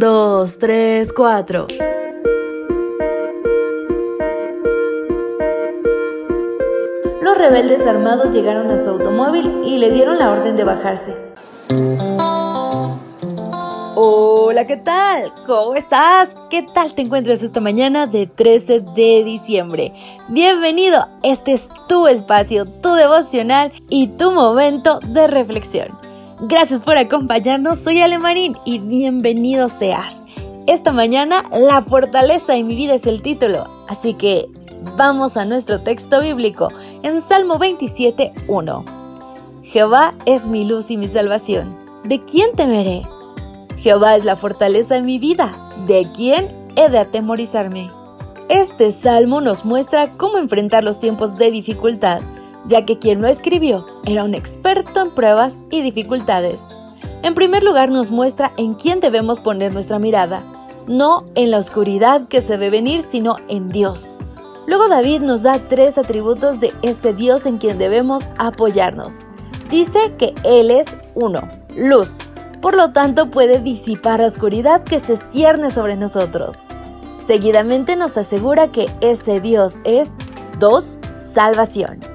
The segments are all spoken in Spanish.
2, 3, 4. Los rebeldes armados llegaron a su automóvil y le dieron la orden de bajarse. Hola, ¿qué tal? ¿Cómo estás? ¿Qué tal te encuentras esta mañana de 13 de diciembre? Bienvenido, este es tu espacio, tu devocional y tu momento de reflexión. Gracias por acompañarnos, soy Alemarín y bienvenido seas. Esta mañana, La fortaleza en mi vida es el título, así que vamos a nuestro texto bíblico en Salmo 27, 1. Jehová es mi luz y mi salvación. ¿De quién temeré? Jehová es la fortaleza de mi vida. ¿De quién he de atemorizarme? Este salmo nos muestra cómo enfrentar los tiempos de dificultad, ya que quien lo escribió era un experto en pruebas y dificultades. En primer lugar nos muestra en quién debemos poner nuestra mirada, no en la oscuridad que se ve venir, sino en Dios. Luego David nos da tres atributos de ese Dios en quien debemos apoyarnos. Dice que Él es uno, luz, por lo tanto puede disipar la oscuridad que se cierne sobre nosotros. Seguidamente nos asegura que ese Dios es 2. Salvación.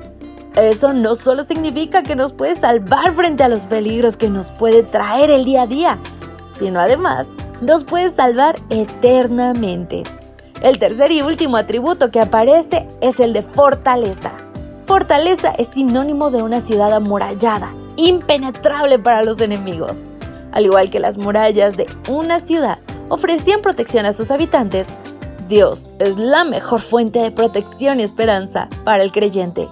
Eso no solo significa que nos puede salvar frente a los peligros que nos puede traer el día a día, sino además nos puede salvar eternamente. El tercer y último atributo que aparece es el de fortaleza. Fortaleza es sinónimo de una ciudad amurallada, impenetrable para los enemigos. Al igual que las murallas de una ciudad ofrecían protección a sus habitantes, Dios es la mejor fuente de protección y esperanza para el creyente.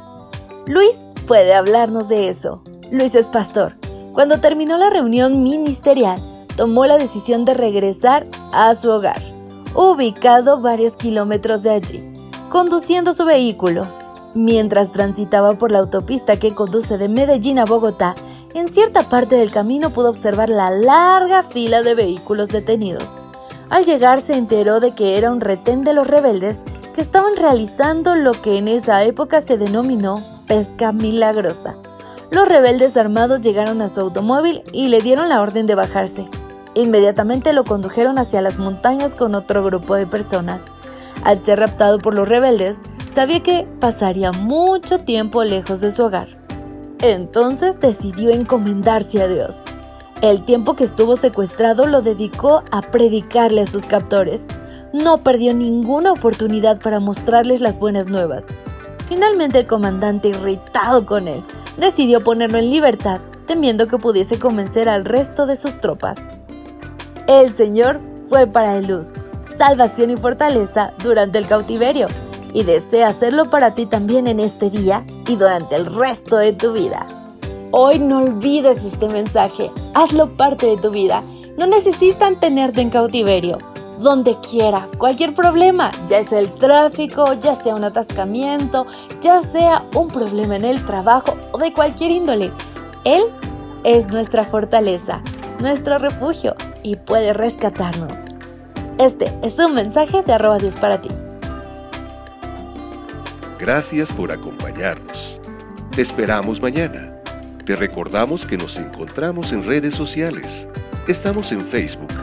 Luis puede hablarnos de eso. Luis es pastor. Cuando terminó la reunión ministerial, tomó la decisión de regresar a su hogar, ubicado varios kilómetros de allí, conduciendo su vehículo. Mientras transitaba por la autopista que conduce de Medellín a Bogotá, en cierta parte del camino pudo observar la larga fila de vehículos detenidos. Al llegar se enteró de que era un retén de los rebeldes que estaban realizando lo que en esa época se denominó pesca milagrosa. Los rebeldes armados llegaron a su automóvil y le dieron la orden de bajarse. Inmediatamente lo condujeron hacia las montañas con otro grupo de personas. Al ser raptado por los rebeldes, sabía que pasaría mucho tiempo lejos de su hogar. Entonces decidió encomendarse a Dios. El tiempo que estuvo secuestrado lo dedicó a predicarle a sus captores. No perdió ninguna oportunidad para mostrarles las buenas nuevas. Finalmente el comandante, irritado con él, decidió ponerlo en libertad, temiendo que pudiese convencer al resto de sus tropas. El Señor fue para él luz, salvación y fortaleza durante el cautiverio, y desea hacerlo para ti también en este día y durante el resto de tu vida. Hoy no olvides este mensaje, hazlo parte de tu vida. No necesitan tenerte en cautiverio donde quiera, cualquier problema, ya sea el tráfico, ya sea un atascamiento, ya sea un problema en el trabajo o de cualquier índole. Él es nuestra fortaleza, nuestro refugio y puede rescatarnos. Este es un mensaje de arroba Dios para ti. Gracias por acompañarnos. Te esperamos mañana. Te recordamos que nos encontramos en redes sociales. Estamos en Facebook